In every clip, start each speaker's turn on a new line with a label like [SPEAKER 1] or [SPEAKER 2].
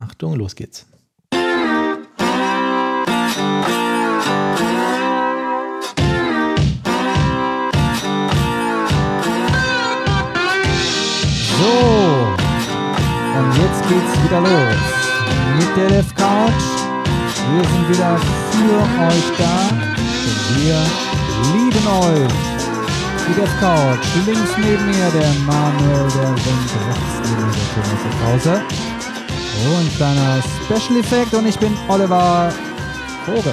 [SPEAKER 1] Achtung, los geht's.
[SPEAKER 2] So, und jetzt geht's wieder los mit der Dev Couch. Wir sind wieder für euch da. Und wir lieben euch. Die Dev Couch. Links neben mir der Manuel, der Wendt, rechts neben mir der Thomas Krause. Oh, ein kleiner Special Effekt und ich bin Oliver Vogel.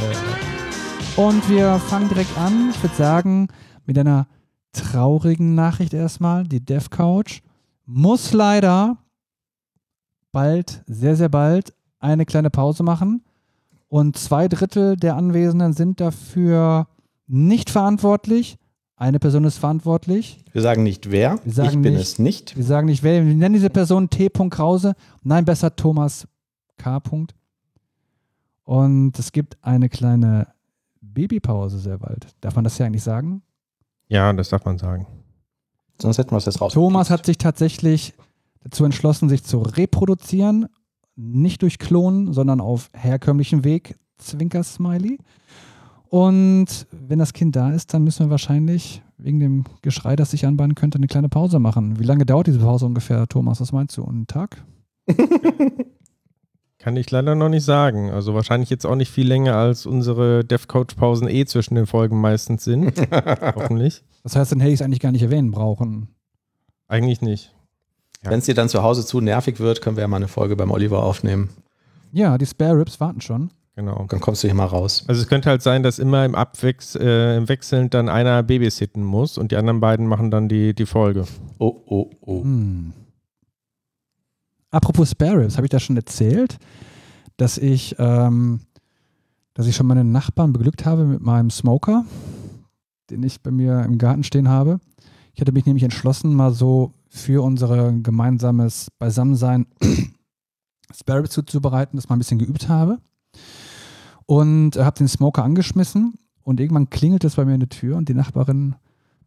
[SPEAKER 2] Und wir fangen direkt an, ich würde sagen, mit einer traurigen Nachricht erstmal. Die Dev Couch muss leider bald, sehr, sehr bald, eine kleine Pause machen. Und zwei Drittel der Anwesenden sind dafür nicht verantwortlich. Eine Person ist verantwortlich.
[SPEAKER 1] Wir sagen nicht wer.
[SPEAKER 2] Wir sagen
[SPEAKER 1] ich bin
[SPEAKER 2] nicht-
[SPEAKER 1] es nicht.
[SPEAKER 2] Wir sagen nicht, wer. Wir nennen diese Person T. Krause. Nein, besser Thomas K. Und es gibt eine kleine Babypause sehr bald. Darf man das ja eigentlich sagen?
[SPEAKER 3] Ja, das darf man sagen.
[SPEAKER 1] Sonst hätten wir es jetzt raus.
[SPEAKER 2] Thomas hat sich tatsächlich dazu entschlossen, sich zu reproduzieren. Nicht durch Klonen, sondern auf herkömmlichem Weg. Zwinker-Smiley. Und wenn das Kind da ist, dann müssen wir wahrscheinlich wegen dem Geschrei, das sich anbahnen könnte, eine kleine Pause machen. Wie lange dauert diese Pause ungefähr, Thomas? Was meinst du? Einen Tag?
[SPEAKER 3] Kann ich leider noch nicht sagen. Also wahrscheinlich jetzt auch nicht viel länger als unsere DevCoach-Pausen eh zwischen den Folgen meistens sind. Hoffentlich.
[SPEAKER 2] Das heißt, dann hätte ich es eigentlich gar nicht erwähnen brauchen.
[SPEAKER 3] Eigentlich nicht. Ja.
[SPEAKER 1] Wenn es dir dann zu Hause zu nervig wird, können wir ja mal eine Folge beim Oliver aufnehmen.
[SPEAKER 2] Ja, die Spare Ribs warten schon.
[SPEAKER 3] Genau.
[SPEAKER 1] Dann kommst du hier mal raus.
[SPEAKER 3] Also es könnte halt sein, dass immer im Abwechs äh, im Wechselnd dann einer babysitten muss und die anderen beiden machen dann die, die Folge.
[SPEAKER 1] Oh, oh, oh.
[SPEAKER 2] Hm. Apropos Spare Ribs, habe ich das schon erzählt, dass ich, ähm, dass ich schon meine Nachbarn beglückt habe mit meinem Smoker, den ich bei mir im Garten stehen habe. Ich hatte mich nämlich entschlossen, mal so für unser gemeinsames Beisammensein Spare Ribs zuzubereiten, das mal ein bisschen geübt habe. Und habe den Smoker angeschmissen und irgendwann klingelt es bei mir in der Tür und die Nachbarin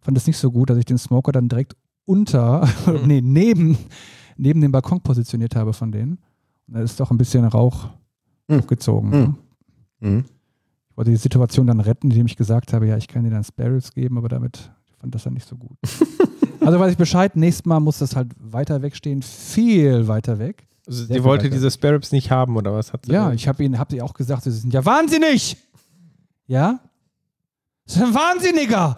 [SPEAKER 2] fand es nicht so gut, dass ich den Smoker dann direkt unter, nee, neben, neben dem Balkon positioniert habe von denen. Und da ist doch ein bisschen Rauch
[SPEAKER 1] Hm.
[SPEAKER 2] aufgezogen.
[SPEAKER 1] Hm.
[SPEAKER 2] Ne?
[SPEAKER 1] Mhm.
[SPEAKER 2] Ich wollte die Situation dann retten, indem ich gesagt habe, ja, ich kann dir dann Sparrows geben, aber damit fand das dann nicht so gut. also weiß ich Bescheid, nächstes Mal muss das halt weiter wegstehen, viel weiter weg.
[SPEAKER 3] Also
[SPEAKER 2] Sehr
[SPEAKER 3] sie wollte diese Sparrows nicht haben, oder was hat sie?
[SPEAKER 2] Ja, ich habe ihnen, habe sie auch gesagt, sie sind ja wahnsinnig. Ja? Das ist ein Wahnsinniger.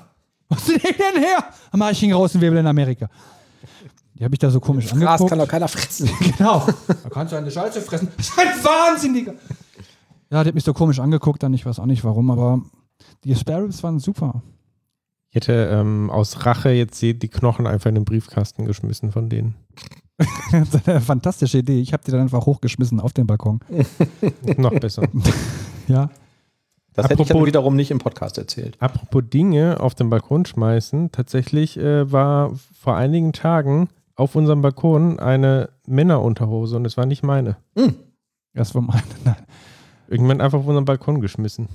[SPEAKER 2] Was sind die denn her? Am Arsch raus in Wirbel in Amerika. Die habe ich da so komisch
[SPEAKER 1] Gras
[SPEAKER 2] angeguckt.
[SPEAKER 1] kann doch keiner fressen.
[SPEAKER 2] Genau. Da kannst du eine Scheiße fressen. Das ist ein Wahnsinniger. Ja, die hat mich so komisch angeguckt, dann ich weiß auch nicht warum, aber die Sparrows waren super.
[SPEAKER 3] Ich hätte ähm, aus Rache jetzt die die Knochen einfach in den Briefkasten geschmissen von denen.
[SPEAKER 2] Das ist eine fantastische Idee. Ich habe die dann einfach hochgeschmissen auf den Balkon.
[SPEAKER 3] Noch besser.
[SPEAKER 2] Ja.
[SPEAKER 1] Das hätte ich dann
[SPEAKER 3] Apropos-
[SPEAKER 1] wiederum nicht im Podcast erzählt.
[SPEAKER 3] Apropos Dinge auf den Balkon schmeißen, tatsächlich äh, war vor einigen Tagen auf unserem Balkon eine Männerunterhose und es war nicht meine.
[SPEAKER 2] Das war meine. Nein.
[SPEAKER 3] Irgendwann einfach auf unseren Balkon geschmissen.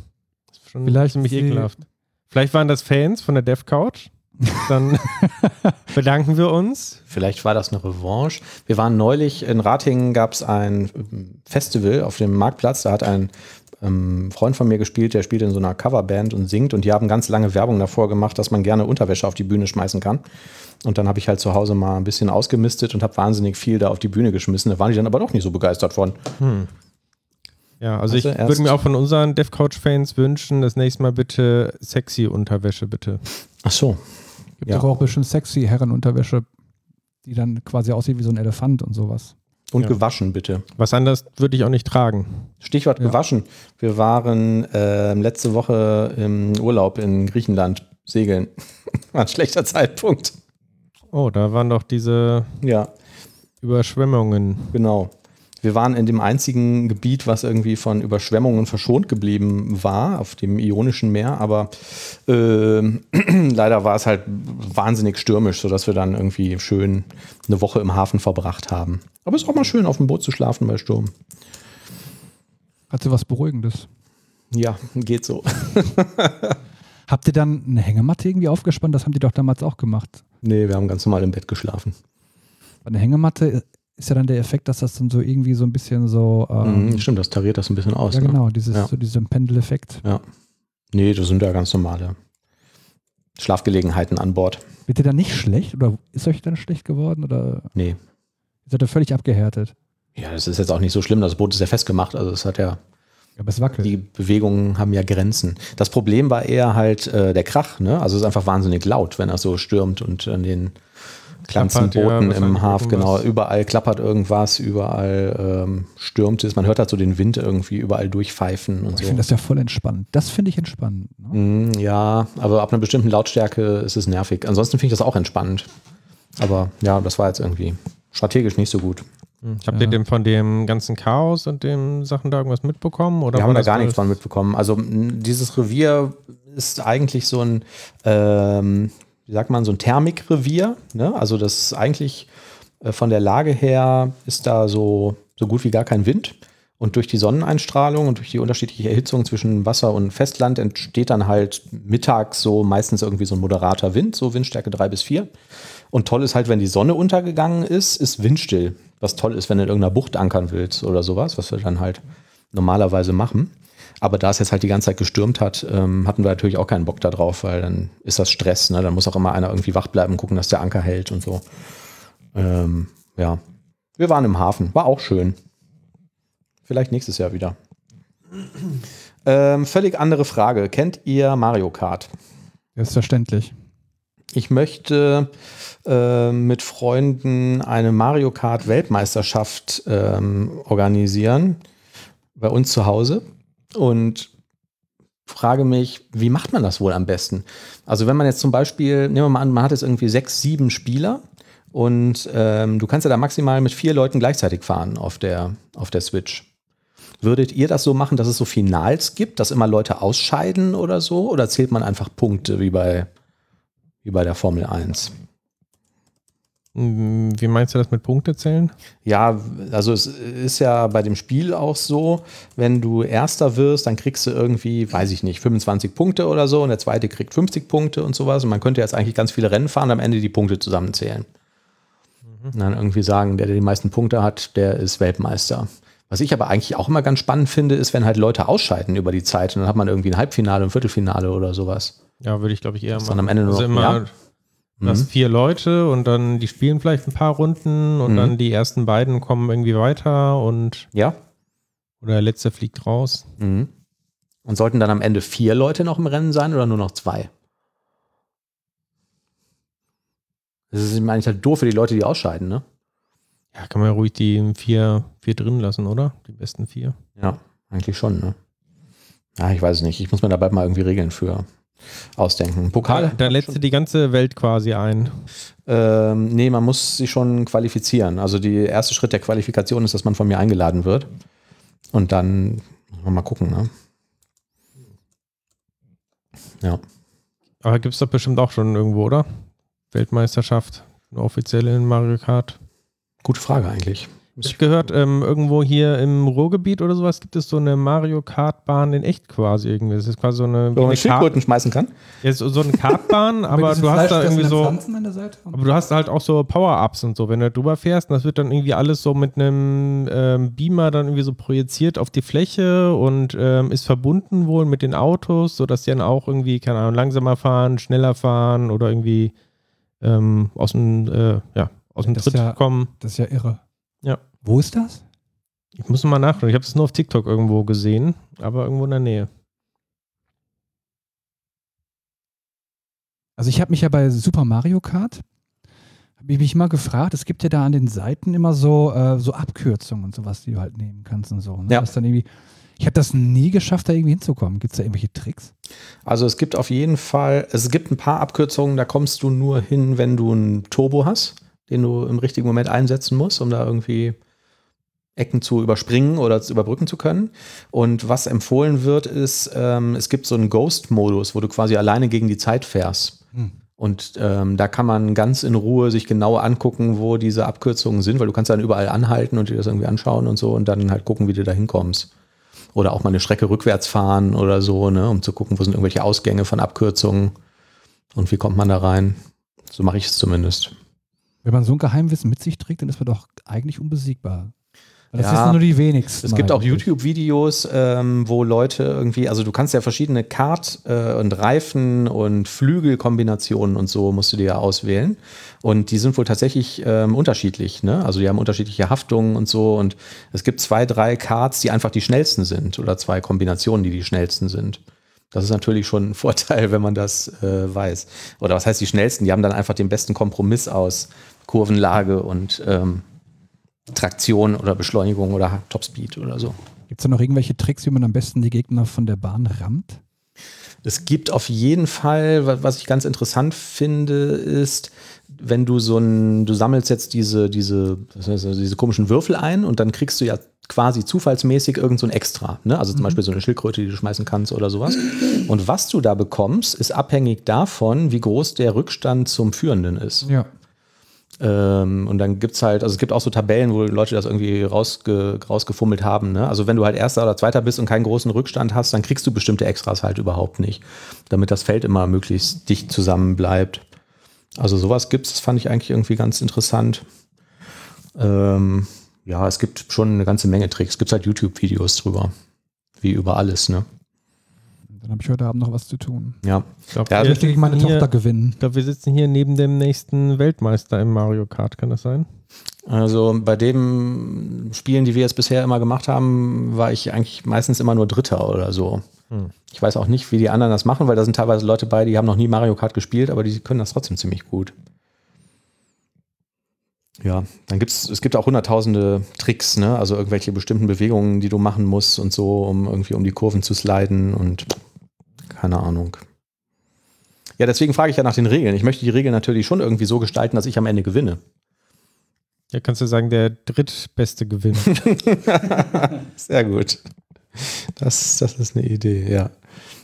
[SPEAKER 3] Das ist schon
[SPEAKER 2] Vielleicht
[SPEAKER 3] ziemlich ekelhaft. Vielleicht waren das Fans von der Dev Couch. Dann bedanken wir uns.
[SPEAKER 1] Vielleicht war das eine Revanche. Wir waren neulich in Ratingen, gab es ein ähm, Festival auf dem Marktplatz. Da hat ein ähm, Freund von mir gespielt, der spielt in so einer Coverband und singt. Und die haben ganz lange Werbung davor gemacht, dass man gerne Unterwäsche auf die Bühne schmeißen kann. Und dann habe ich halt zu Hause mal ein bisschen ausgemistet und habe wahnsinnig viel da auf die Bühne geschmissen. Da waren die dann aber doch nicht so begeistert von.
[SPEAKER 3] Ja, also
[SPEAKER 1] Also
[SPEAKER 3] ich würde mir auch von unseren Dev Couch Fans wünschen, das nächste Mal bitte sexy Unterwäsche, bitte.
[SPEAKER 1] Ach so.
[SPEAKER 2] Gibt
[SPEAKER 1] Ja.
[SPEAKER 2] doch auch bestimmt sexy Herrenunterwäsche, die dann quasi aussieht wie so ein Elefant und sowas.
[SPEAKER 1] Und
[SPEAKER 3] Ja.
[SPEAKER 1] gewaschen, bitte.
[SPEAKER 3] Was anderes würde ich auch nicht tragen.
[SPEAKER 1] Stichwort
[SPEAKER 2] Ja.
[SPEAKER 1] gewaschen. Wir waren ähm, letzte Woche im Urlaub in Griechenland segeln. War ein schlechter Zeitpunkt.
[SPEAKER 3] Oh, da waren doch diese
[SPEAKER 1] Ja,
[SPEAKER 3] Überschwemmungen.
[SPEAKER 1] genau. Wir waren in dem einzigen Gebiet, was irgendwie von Überschwemmungen verschont geblieben war, auf dem Ionischen Meer. Aber ähm, leider war es halt wahnsinnig stürmisch, sodass wir dann irgendwie schön eine Woche im Hafen verbracht haben. Aber es ist auch mal schön, auf dem Boot zu schlafen bei Sturm.
[SPEAKER 2] Hat sie was Beruhigendes.
[SPEAKER 1] Ja, geht so.
[SPEAKER 2] Habt ihr dann eine Hängematte irgendwie aufgespannt? Das haben die doch damals auch gemacht.
[SPEAKER 1] Nee, wir haben ganz normal im Bett geschlafen.
[SPEAKER 2] Eine Hängematte ist ja dann der Effekt, dass das dann so irgendwie so ein bisschen so. Ähm,
[SPEAKER 1] Mhm, stimmt, das tariert das ein bisschen aus.
[SPEAKER 2] ja,
[SPEAKER 1] ne?
[SPEAKER 2] genau, dieses,
[SPEAKER 1] Ja.
[SPEAKER 2] so diesen Pendeleffekt.
[SPEAKER 1] Nee, das sind ja ganz normale Schlafgelegenheiten an Bord.
[SPEAKER 2] Wird ihr dann nicht schlecht oder ist euch dann schlecht geworden oder
[SPEAKER 1] Nee.
[SPEAKER 2] seid ihr völlig abgehärtet?
[SPEAKER 1] Ja, das ist jetzt auch nicht so schlimm. Das Boot ist ja festgemacht. Also es hat ja,
[SPEAKER 2] Ja, aber es wackelt.
[SPEAKER 1] die Bewegungen haben ja Grenzen. Das Problem war eher halt äh, der Krach, ne? Also es ist einfach wahnsinnig laut, wenn er so stürmt und an den ganzen
[SPEAKER 3] Klappert, ja,
[SPEAKER 1] Booten im Hafen, genau, überall klappert irgendwas, überall ähm, stürmt es. Man hört halt so den Wind irgendwie überall durchpfeifen und
[SPEAKER 2] ich
[SPEAKER 1] so.
[SPEAKER 2] finde das ja voll entspannt. Das finde ich entspannend. Ne?
[SPEAKER 1] Mm, Ja, aber ab einer bestimmten Lautstärke ist es nervig. Ansonsten finde ich das auch entspannend. Aber ja, das war jetzt irgendwie strategisch nicht so gut.
[SPEAKER 3] Habt
[SPEAKER 2] Ja.
[SPEAKER 3] ihr dem von dem ganzen Chaos und den Sachen da irgendwas mitbekommen? Oder
[SPEAKER 1] Wir haben da gar nichts von mitbekommen. Also dieses Revier ist eigentlich so ein, ähm, wie sagt man, so ein Thermikrevier. Ne? Also das eigentlich äh, von der Lage her ist da so, so gut wie gar kein Wind. Und durch die Sonneneinstrahlung und durch die unterschiedliche Erhitzung zwischen Wasser und Festland entsteht dann halt mittags so meistens irgendwie so ein moderater Wind, so Windstärke 3 bis 4. Und toll ist halt, wenn die Sonne untergegangen ist, ist windstill. Was toll ist, wenn du in irgendeiner Bucht ankern willst oder sowas, was wir dann halt normalerweise machen. Aber da es jetzt halt die ganze Zeit gestürmt hat, ähm, hatten wir natürlich auch keinen Bock da drauf, weil dann ist das Stress. Ne? Dann muss auch immer einer irgendwie wach bleiben, gucken, dass der Anker hält und so. Ähm, ja, wir waren im Hafen, war auch schön. Vielleicht nächstes Jahr wieder. Ähm, völlig andere Frage. Kennt ihr Mario Kart?
[SPEAKER 2] Selbstverständlich.
[SPEAKER 1] Ich möchte äh, mit Freunden eine Mario Kart Weltmeisterschaft ähm, organisieren bei uns zu Hause und frage mich, wie macht man das wohl am besten? Also wenn man jetzt zum Beispiel, nehmen wir mal an, man hat jetzt irgendwie sechs, sieben Spieler und ähm, du kannst ja da maximal mit vier Leuten gleichzeitig fahren auf der, auf der Switch. Würdet ihr das so machen, dass es so Finals gibt, dass immer Leute ausscheiden oder so? Oder zählt man einfach Punkte wie bei, wie bei der Formel 1?
[SPEAKER 3] Mm, Wie meinst du das mit Punkte zählen?
[SPEAKER 1] Ja, also es ist ja bei dem Spiel auch so, wenn du Erster wirst, dann kriegst du irgendwie, weiß ich nicht, 25 Punkte oder so und der Zweite kriegt 50 Punkte und sowas. Und man könnte jetzt eigentlich ganz viele Rennen fahren und am Ende die Punkte zusammenzählen. Und dann irgendwie sagen, der, der die meisten Punkte hat, der ist Weltmeister. Was ich aber eigentlich auch immer ganz spannend finde, ist, wenn halt Leute ausscheiden über die Zeit und dann hat man irgendwie ein Halbfinale, ein Viertelfinale oder sowas.
[SPEAKER 3] Ja, würde ich glaube ich eher machen.
[SPEAKER 1] dann am Ende nur
[SPEAKER 3] also
[SPEAKER 1] noch-
[SPEAKER 3] immer,
[SPEAKER 1] ja?
[SPEAKER 3] Du hast
[SPEAKER 1] Mhm.
[SPEAKER 3] vier Leute und dann die spielen vielleicht ein paar Runden und
[SPEAKER 1] Mhm.
[SPEAKER 3] dann die ersten beiden kommen irgendwie weiter und
[SPEAKER 1] Ja.
[SPEAKER 3] oder der letzte fliegt raus.
[SPEAKER 1] Mhm. Und sollten dann am Ende vier Leute noch im Rennen sein oder nur noch zwei? Das ist eigentlich halt doof für die Leute, die ausscheiden, ne?
[SPEAKER 3] Ja, kann man ja ruhig die vier, vier drin lassen, oder? Die besten vier.
[SPEAKER 1] Ja, eigentlich schon, ne? Ja, ich weiß es nicht. Ich muss mir dabei mal irgendwie Regeln für ausdenken. Pokal?
[SPEAKER 3] Da lädst du die ganze Welt quasi ein.
[SPEAKER 1] Ähm, nee, man muss sich schon qualifizieren. Also der erste Schritt der Qualifikation ist, dass man von mir eingeladen wird. Und dann mal gucken, ne? Ja.
[SPEAKER 3] Aber gibt es doch bestimmt auch schon irgendwo, oder? Weltmeisterschaft, eine offizielle in Mario Kart.
[SPEAKER 1] Gute Frage eigentlich.
[SPEAKER 3] Ich habe gehört, ähm, irgendwo hier im Ruhrgebiet oder sowas gibt es so eine Mario Kart Bahn in echt quasi irgendwie. Das ist quasi so eine,
[SPEAKER 1] Wo man Schildkröten schmeißen kann?
[SPEAKER 3] ja, so, so eine Kartbahn, aber du hast da irgendwie so,
[SPEAKER 2] Pflanzen an der Seite.
[SPEAKER 3] aber du hast halt auch so Power-Ups und so, wenn du drüber fährst, und das wird dann irgendwie alles so mit einem ähm, Beamer dann irgendwie so projiziert auf die Fläche und ähm, ist verbunden wohl mit den Autos, sodass die dann auch irgendwie, keine Ahnung, langsamer fahren, schneller fahren oder irgendwie ähm, aus dem, äh, ja, aus dem Tritt
[SPEAKER 2] ja-
[SPEAKER 3] kommen.
[SPEAKER 2] Das ist ja irre.
[SPEAKER 3] Ja.
[SPEAKER 2] Wo ist das?
[SPEAKER 3] Ich muss mal nachschauen. Ich habe es nur auf TikTok irgendwo gesehen, aber irgendwo in der Nähe.
[SPEAKER 2] Also ich habe mich ja bei Super Mario Kart, habe ich mich mal gefragt, es gibt ja da an den Seiten immer so, äh, so Abkürzungen und sowas, die du halt nehmen kannst und so. Ne?
[SPEAKER 1] Ja.
[SPEAKER 2] Das dann irgendwie, ich habe das nie geschafft, da irgendwie hinzukommen. Gibt es da irgendwelche Tricks?
[SPEAKER 1] Also es gibt auf jeden Fall, es gibt ein paar Abkürzungen, da kommst du nur hin, wenn du einen Turbo hast, den du im richtigen Moment einsetzen musst, um da irgendwie Ecken zu überspringen oder zu überbrücken zu können. Und was empfohlen wird, ist, ähm, es gibt so einen Ghost-Modus, wo du quasi alleine gegen die Zeit fährst.
[SPEAKER 2] Hm.
[SPEAKER 1] Und ähm, da kann man ganz in Ruhe sich genau angucken, wo diese Abkürzungen sind, weil du kannst dann überall anhalten und dir das irgendwie anschauen und so und dann halt gucken, wie du da hinkommst. Oder auch mal eine Strecke rückwärts fahren oder so, ne, um zu gucken, wo sind irgendwelche Ausgänge von Abkürzungen und wie kommt man da rein. So mache ich es zumindest.
[SPEAKER 2] Wenn man so ein Geheimwissen mit sich trägt, dann ist man doch eigentlich unbesiegbar. Das
[SPEAKER 1] Ja.
[SPEAKER 2] wissen nur die wenigsten.
[SPEAKER 1] Es gibt auch
[SPEAKER 2] eigentlich.
[SPEAKER 1] YouTube-Videos, ähm, wo Leute irgendwie, also du kannst ja verschiedene Kart- äh, und Reifen- und Flügelkombinationen und so musst du dir ja auswählen. Und die sind wohl tatsächlich ähm, unterschiedlich. Ne? Also die haben unterschiedliche Haftungen und so. Und es gibt zwei, drei Karts, die einfach die schnellsten sind oder zwei Kombinationen, die die schnellsten sind. Das ist natürlich schon ein Vorteil, wenn man das äh, weiß. Oder was heißt die schnellsten? Die haben dann einfach den besten Kompromiss aus Kurvenlage und ähm, Traktion oder Beschleunigung oder Topspeed oder so.
[SPEAKER 2] Gibt es da noch irgendwelche Tricks, wie man am besten die Gegner von der Bahn rammt?
[SPEAKER 1] Es gibt auf jeden Fall, wa- was ich ganz interessant finde, ist, wenn du so ein, du sammelst jetzt diese, diese, diese komischen Würfel ein und dann kriegst du ja quasi zufallsmäßig irgend so ein Extra. Ne? Also zum Beispiel so eine Schildkröte, die du schmeißen kannst oder sowas. Und was du da bekommst, ist abhängig davon, wie groß der Rückstand zum Führenden ist.
[SPEAKER 2] Ja.
[SPEAKER 1] Ähm, und dann gibt's halt, also es gibt auch so Tabellen, wo Leute das irgendwie rausge, rausgefummelt haben. Ne? Also wenn du halt Erster oder Zweiter bist und keinen großen Rückstand hast, dann kriegst du bestimmte Extras halt überhaupt nicht, damit das Feld immer möglichst dicht zusammen bleibt. Also sowas gibt's, das fand ich eigentlich irgendwie ganz interessant. Ähm, ja, es gibt schon eine ganze Menge Tricks. Es gibt halt YouTube-Videos drüber, wie über alles. Ne?
[SPEAKER 2] Dann habe ich heute Abend noch was zu tun.
[SPEAKER 1] Ja,
[SPEAKER 3] Ich glaube,
[SPEAKER 1] Ja,
[SPEAKER 2] Ich möchte gegen meine
[SPEAKER 3] hier,
[SPEAKER 2] Tochter gewinnen.
[SPEAKER 3] Ich glaube, wir sitzen hier neben dem nächsten Weltmeister im Mario Kart, kann das sein?
[SPEAKER 1] Also bei den Spielen, die wir jetzt bisher immer gemacht haben, war ich eigentlich meistens immer nur Dritter oder so.
[SPEAKER 3] Hm.
[SPEAKER 1] Ich weiß auch nicht, wie die anderen das machen, weil da sind teilweise Leute bei, die haben noch nie Mario Kart gespielt, aber die können das trotzdem ziemlich gut. Ja, dann gibt's, es gibt auch hunderttausende Tricks, ne? Also irgendwelche bestimmten Bewegungen, die du machen musst und so, um irgendwie um die Kurven zu sliden und keine Ahnung. Ja, deswegen frage ich ja nach den Regeln. Ich möchte die Regeln natürlich schon irgendwie so gestalten, dass ich am Ende gewinne.
[SPEAKER 3] Ja, kannst du sagen, der drittbeste Gewinn.
[SPEAKER 1] Sehr gut. Das, das ist eine Idee, ja.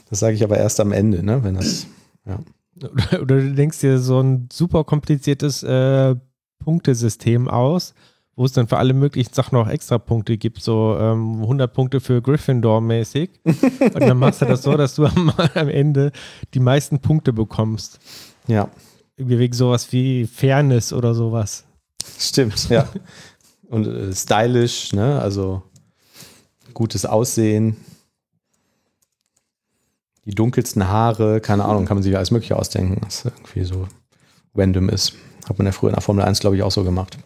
[SPEAKER 1] Das sage ich aber erst am Ende, ne? Wenn das. Ja.
[SPEAKER 3] oder, oder du denkst dir so ein super kompliziertes äh, Punktesystem aus, wo es dann für alle möglichen Sachen noch extra Punkte gibt, so ähm, 100 Punkte für Gryffindor mäßig. Und dann machst du das so, dass du am, am Ende die meisten Punkte bekommst.
[SPEAKER 1] ja,
[SPEAKER 3] Irgendwie wegen sowas wie Fairness oder sowas.
[SPEAKER 1] stimmt, ja. Und äh, stylisch, ne? Also gutes Aussehen. Die dunkelsten Haare, keine Ahnung, kann man sich alles Mögliche ausdenken, was irgendwie so random ist. Hat man ja früher in der Formel 1, glaube ich, auch so gemacht.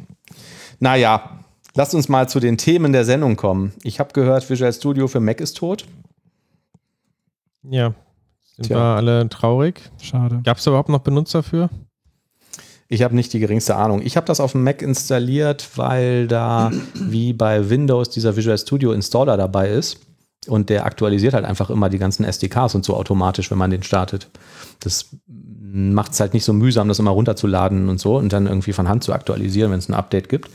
[SPEAKER 1] Naja, lasst uns mal zu den Themen der Sendung kommen. Ich habe gehört, Visual Studio für Mac ist tot.
[SPEAKER 3] Ja. Sind
[SPEAKER 1] Tja.
[SPEAKER 3] wir alle traurig?
[SPEAKER 2] Schade.
[SPEAKER 3] Gab es überhaupt noch Benutzer für?
[SPEAKER 1] Ich habe nicht die geringste Ahnung. Ich habe das auf dem Mac installiert, weil da wie bei Windows dieser Visual Studio Installer dabei ist. Und der aktualisiert halt einfach immer die ganzen SDKs und so automatisch, wenn man den startet. Das macht es halt nicht so mühsam, das immer runterzuladen und so und dann irgendwie von Hand zu aktualisieren, wenn es ein Update gibt.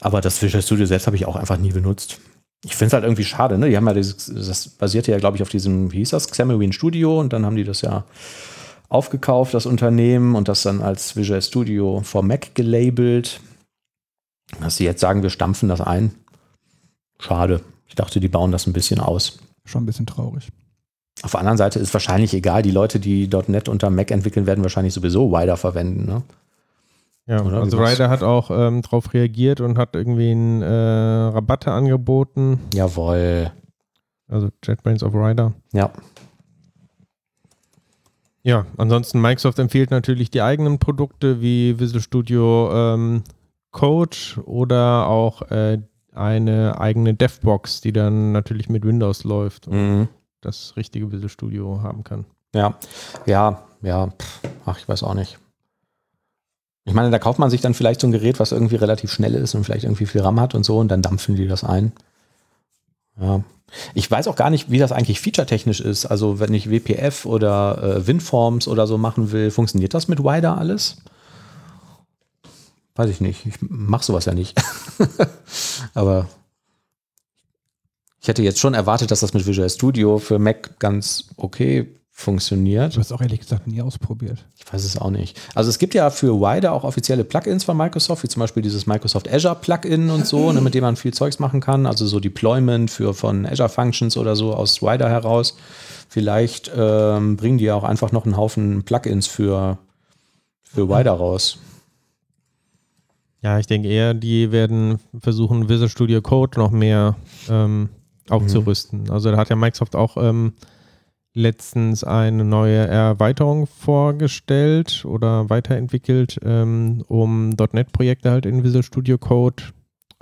[SPEAKER 1] Aber das Visual Studio selbst habe ich auch einfach nie benutzt. Ich finde es halt irgendwie schade, ne? Die haben ja dieses, das basierte ja, glaube ich, auf diesem, wie hieß das, Xamarin Studio und dann haben die das ja aufgekauft, das Unternehmen, und das dann als Visual Studio for Mac gelabelt. Dass sie jetzt sagen, wir stampfen das ein. Schade. Ich dachte, die bauen das ein bisschen aus.
[SPEAKER 2] Schon ein bisschen traurig.
[SPEAKER 1] Auf der anderen Seite ist wahrscheinlich egal, die Leute, die .NET unter Mac entwickeln, werden wahrscheinlich sowieso Wider verwenden. Ne?
[SPEAKER 3] Ja,
[SPEAKER 1] Oder?
[SPEAKER 3] also? Ryder hat auch ähm, darauf reagiert und hat irgendwie ein, äh, Rabatte angeboten.
[SPEAKER 1] Jawohl.
[SPEAKER 3] Also JetBrains of Ryder.
[SPEAKER 1] Ja.
[SPEAKER 3] Ja, ansonsten Microsoft empfiehlt natürlich die eigenen Produkte wie Visual Studio ähm, Code oder auch äh, eine eigene DevBox, die dann natürlich mit Windows läuft und
[SPEAKER 1] Mhm.
[SPEAKER 3] das richtige Visual Studio haben kann.
[SPEAKER 1] Ja. Ja, ja. Ach, ich weiß auch nicht. Ich meine, da kauft man sich dann vielleicht so ein Gerät, was irgendwie relativ schnell ist und vielleicht irgendwie viel RAM hat und so und dann dampfen die das ein. Ja. Ich weiß auch gar nicht, wie das eigentlich featuretechnisch ist. Also, wenn ich WPF oder äh, WinForms oder so machen will, funktioniert das mit Wider alles? Weiß ich nicht. Ich mache sowas ja nicht. Aber ich hätte jetzt schon erwartet, dass das mit Visual Studio für Mac ganz okay funktioniert.
[SPEAKER 2] Du hast auch ehrlich gesagt nie ausprobiert.
[SPEAKER 1] Ich weiß es auch nicht. Also es gibt ja für Wider auch offizielle Plugins von Microsoft, wie zum Beispiel dieses Microsoft Azure Plugin und so, ne, mit dem man viel Zeugs machen kann. Also so Deployment für von Azure Functions oder so aus Wider heraus. Vielleicht ähm, bringen die ja auch einfach noch einen Haufen Plugins für, für Wider raus.
[SPEAKER 3] Ja, ich denke eher, die werden versuchen, Visual Studio Code noch mehr ähm, aufzurüsten. Also da hat ja Microsoft auch ähm, letztens eine neue Erweiterung vorgestellt oder weiterentwickelt, ähm, um .NET-Projekte halt in Visual Studio Code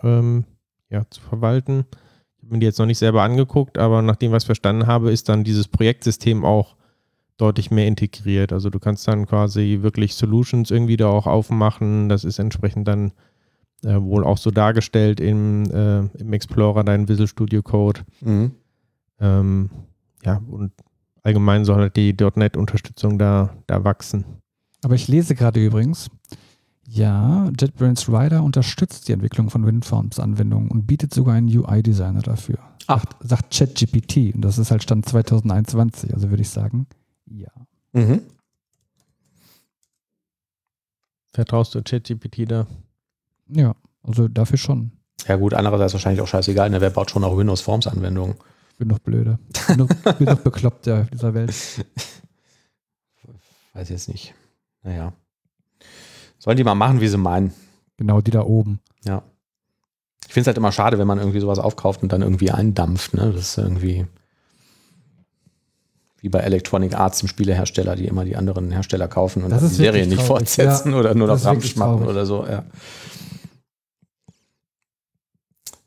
[SPEAKER 3] ähm, ja, zu verwalten. Ich habe mir die jetzt noch nicht selber angeguckt, aber nachdem was ich verstanden habe, ist dann dieses Projektsystem auch deutlich mehr integriert. Also du kannst dann quasi wirklich Solutions irgendwie da auch aufmachen. Das ist entsprechend dann äh, wohl auch so dargestellt im, äh, im Explorer, dein Visual Studio Code.
[SPEAKER 1] Mhm.
[SPEAKER 3] Ähm, ja, und allgemein soll halt die .NET-Unterstützung da, da wachsen.
[SPEAKER 2] Aber ich lese gerade übrigens, ja, JetBrains Rider unterstützt die Entwicklung von WinForms-Anwendungen und bietet sogar einen UI-Designer dafür.
[SPEAKER 1] Ach.
[SPEAKER 2] Sagt, sagt ChatGPT und das ist halt Stand 2021, also würde ich sagen, ja.
[SPEAKER 1] Mhm.
[SPEAKER 3] Vertraust du ChatGPT da?
[SPEAKER 2] Ja, also dafür schon.
[SPEAKER 1] Ja gut, andererseits wahrscheinlich auch scheißegal, ne? wer baut schon auch Windows Forms Anwendungen?
[SPEAKER 2] Bin noch blöde. Bin noch, bin noch bekloppt der, dieser Welt.
[SPEAKER 1] Weiß ich jetzt nicht. Naja. Sollen die mal machen, wie sie meinen.
[SPEAKER 2] Genau, die da oben.
[SPEAKER 1] Ja. Ich finde es halt immer schade, wenn man irgendwie sowas aufkauft und dann irgendwie eindampft. Ne? Das ist irgendwie wie bei Electronic Arts, dem Spielehersteller, die immer die anderen Hersteller kaufen und
[SPEAKER 2] Das
[SPEAKER 1] die Serien nicht
[SPEAKER 2] traurig.
[SPEAKER 1] fortsetzen oder nur
[SPEAKER 2] das
[SPEAKER 1] noch Ramsch machen oder so. Ja.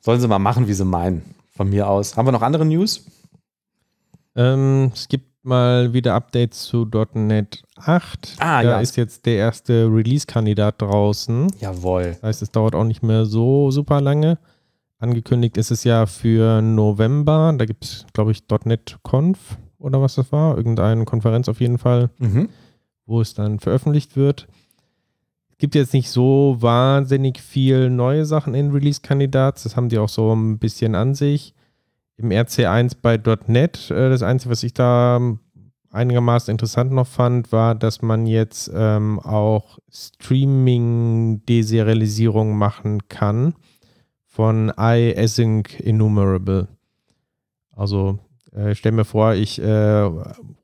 [SPEAKER 1] Sollen sie mal machen, wie sie meinen. Von mir aus. Haben wir noch andere News?
[SPEAKER 3] Ähm, es gibt mal wieder Updates zu .NET 8.
[SPEAKER 1] Ah,
[SPEAKER 3] da
[SPEAKER 1] ja.
[SPEAKER 3] ist jetzt der erste Release-Kandidat draußen.
[SPEAKER 1] Jawohl.
[SPEAKER 3] Das heißt, es dauert auch nicht mehr so super lange. Angekündigt ist es ja für November. Da gibt es, glaube ich, .NET Conf oder was das war. Irgendeine Konferenz auf jeden Fall,
[SPEAKER 1] Mhm.
[SPEAKER 3] wo es dann veröffentlicht wird. Es gibt jetzt nicht so wahnsinnig viel neue Sachen in Release-Kandidats. Das haben die auch so ein bisschen an sich. Im RC1 bei .NET, äh, das Einzige, was ich da einigermaßen interessant noch fand, war, dass man jetzt ähm, auch Streaming-Deserialisierung machen kann von iAsync Enumerable. Also äh, stell mir vor, ich äh,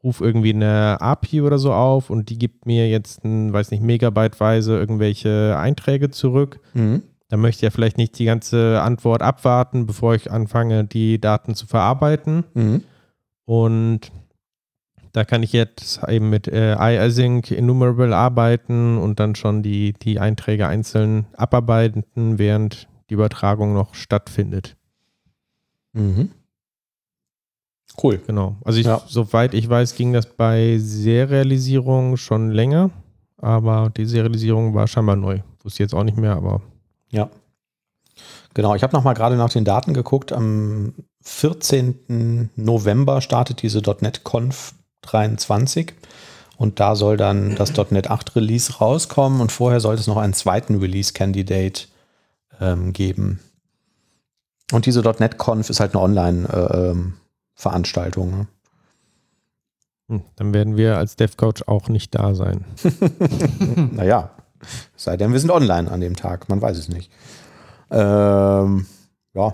[SPEAKER 3] rufe irgendwie eine API oder so auf und die gibt mir jetzt, ein, weiß nicht, megabyteweise irgendwelche Einträge zurück.
[SPEAKER 1] Mhm.
[SPEAKER 3] Da möchte ich ja vielleicht nicht die ganze Antwort abwarten, bevor ich anfange, die Daten zu verarbeiten.
[SPEAKER 1] Mhm.
[SPEAKER 3] Und da kann ich jetzt eben mit äh, iAsync Enumerable arbeiten und dann schon die, die Einträge einzeln abarbeiten, während die Übertragung noch stattfindet.
[SPEAKER 1] Mhm. Cool.
[SPEAKER 3] Genau. Also ich,
[SPEAKER 1] Ja.
[SPEAKER 3] soweit ich weiß, ging das bei Serialisierung schon länger, aber die Serialisierung war scheinbar neu. Wusste jetzt auch nicht mehr, aber
[SPEAKER 1] Ja. Genau, ich habe noch mal gerade nach den Daten geguckt. Am 14. November startet diese .NET Conf 23 und da soll dann das .NET 8 Release rauskommen und vorher sollte es noch einen zweiten Release Candidate ähm, geben. Und diese .NET Conf ist halt eine Online-Veranstaltung. ne?
[SPEAKER 3] hm, dann werden wir als DevCouch auch nicht da sein.
[SPEAKER 1] naja, es sei denn, wir sind online an dem Tag, man weiß es nicht. Ähm, ja,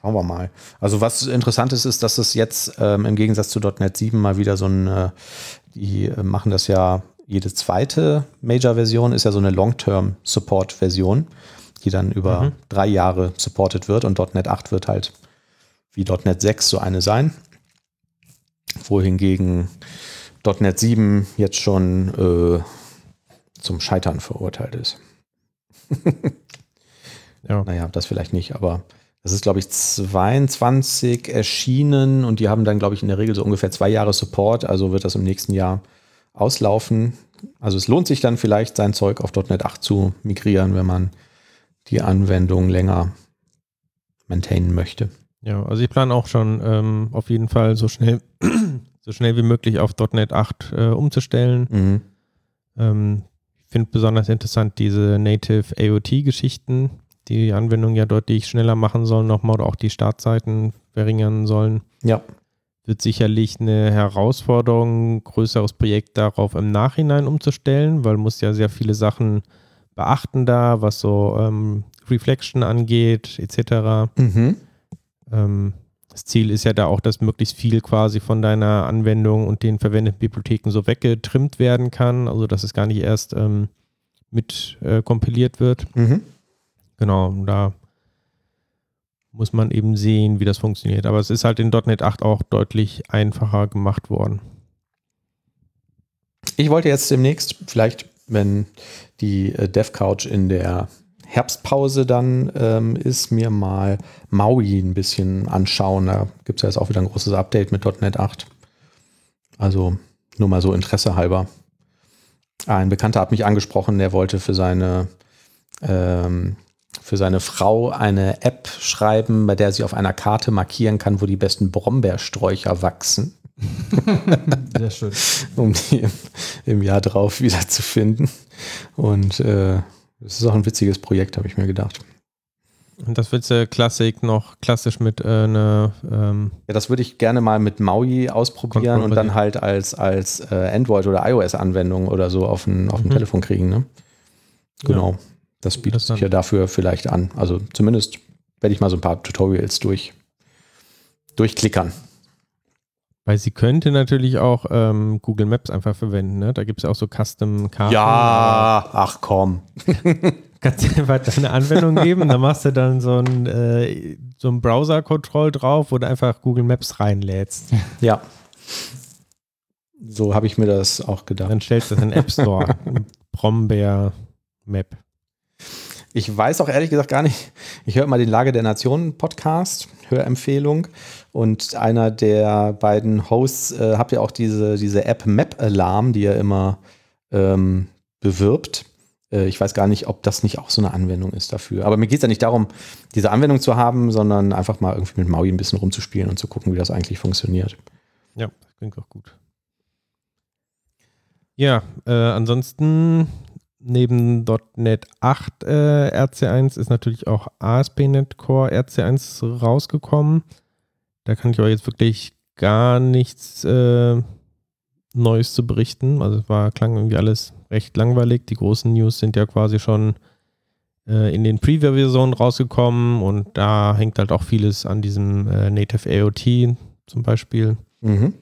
[SPEAKER 1] schauen wir mal. Also was interessant ist, ist, dass es jetzt ähm, im Gegensatz zu .NET 7 mal wieder so ein, äh, die äh, machen das ja, jede zweite Major-Version ist ja so eine Long-Term-Support-Version, die dann über
[SPEAKER 3] Mhm.
[SPEAKER 1] drei Jahre supported wird und .NET 8 wird halt wie .NET 6 so eine sein. Wohingegen .NET 7 jetzt schon äh, zum Scheitern verurteilt ist.
[SPEAKER 3] Ja.
[SPEAKER 1] Naja, das vielleicht nicht, aber das ist, glaube ich, 22 erschienen und die haben dann, glaube ich, in der Regel so ungefähr zwei Jahre Support, also wird das im nächsten Jahr auslaufen. Also es lohnt sich dann vielleicht, sein Zeug auf .NET 8 zu migrieren, wenn man die Anwendung länger maintainen möchte.
[SPEAKER 3] Ja, also ich plane auch schon ähm, auf jeden Fall so schnell, so schnell wie möglich auf .NET 8 äh, umzustellen.
[SPEAKER 1] Mhm.
[SPEAKER 3] Ähm, ich finde besonders interessant diese Native AOT-Geschichten, die die Anwendung ja deutlich schneller machen sollen, nochmal oder auch die Startzeiten verringern sollen.
[SPEAKER 1] Ja,
[SPEAKER 3] Wird sicherlich eine Herausforderung, ein größeres Projekt darauf im Nachhinein umzustellen, weil muss ja sehr viele Sachen beachten da, was so ähm, Reflection angeht, etc.
[SPEAKER 1] mhm.
[SPEAKER 3] Ähm, das Ziel ist ja da auch, dass möglichst viel quasi von deiner Anwendung und den verwendeten Bibliotheken so weggetrimmt werden kann, also dass es gar nicht erst ähm, mit äh, kompiliert wird.
[SPEAKER 1] Mhm.
[SPEAKER 3] Genau, da muss man eben sehen, wie das funktioniert. Aber es ist halt in .NET 8 auch deutlich einfacher gemacht worden.
[SPEAKER 1] Ich wollte jetzt demnächst, vielleicht, wenn die äh, DevCouch in der Herbstpause dann ähm, ist, mir mal Maui ein bisschen anschauen. Da gibt es ja jetzt auch wieder ein großes Update mit .NET 8. Also nur mal so Interesse halber. Ein Bekannter hat mich angesprochen, der wollte für seine ähm, für seine Frau eine App schreiben, bei der sie auf einer Karte markieren kann, wo die besten Brombeersträucher wachsen.
[SPEAKER 2] Sehr schön.
[SPEAKER 1] um die im, im Jahr drauf wiederzufinden. Und äh, das ist auch ein witziges Projekt, habe ich mir gedacht.
[SPEAKER 3] Und das wird ja Klassik noch klassisch mit äh, einer. Ähm
[SPEAKER 1] Ja, das würde ich gerne mal mit Maui ausprobieren und dann halt als, als äh, Android- oder iOS-Anwendung oder so auf ein, auf
[SPEAKER 3] Mhm.
[SPEAKER 1] Telefon kriegen. Ne? Genau. Das bietet sich ja dafür vielleicht an. Also zumindest werde ich mal so ein paar Tutorials durch, durchklickern.
[SPEAKER 3] Weil sie könnte natürlich auch ähm, Google Maps einfach verwenden. Ne? Da gibt es ja auch so Custom-Karten.
[SPEAKER 1] Ja, ach komm.
[SPEAKER 3] Kannst du einfach eine Anwendung geben, da machst du dann so ein, äh, so ein Browser-Control drauf, wo du einfach Google Maps reinlädst.
[SPEAKER 1] Ja. So habe ich mir das auch gedacht.
[SPEAKER 3] Dann stellst du das in den App Store. Brombeer Map.
[SPEAKER 1] Ich weiß auch ehrlich gesagt gar nicht. Ich höre immer den Lage der Nationen Podcast, Hörempfehlung. Und einer der beiden Hosts äh, habt ja auch diese, diese App Map Alarm, die er immer ähm, bewirbt. Äh, ich weiß gar nicht, ob das nicht auch so eine Anwendung ist dafür. Aber mir geht es ja nicht darum, diese Anwendung zu haben, sondern einfach mal irgendwie mit Maui ein bisschen rumzuspielen und zu gucken, wie das eigentlich funktioniert.
[SPEAKER 3] Ja, klingt auch gut. Ja, äh, ansonsten neben .NET 8 äh, RC1 ist natürlich auch ASP.NET Core RC1 rausgekommen. Da kann ich aber jetzt wirklich gar nichts äh, Neues zu berichten. Also es war, klang irgendwie alles recht langweilig. Die großen News sind ja quasi schon äh, in den Preview-Versionen rausgekommen und da hängt halt auch vieles an diesem äh, Native AOT zum Beispiel.
[SPEAKER 1] Mhm.